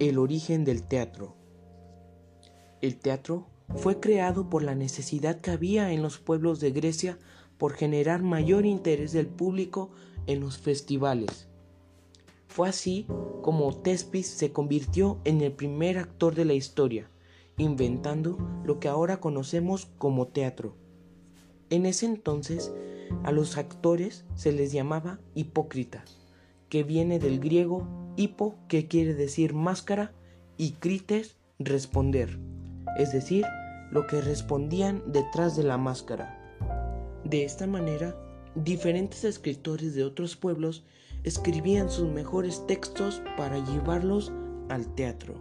El origen del teatro. El teatro fue creado por la necesidad que había en los pueblos de Grecia por generar mayor interés del público en los festivales. Fue así como Tespis se convirtió en el primer actor de la historia, inventando lo que ahora conocemos como teatro. En ese entonces, a los actores se les llamaba hipócritas, que viene del griego hipo, que quiere decir máscara, y crites, responder, es decir, lo que respondían detrás de la máscara. De esta manera, diferentes escritores de otros pueblos escribían sus mejores textos para llevarlos al teatro.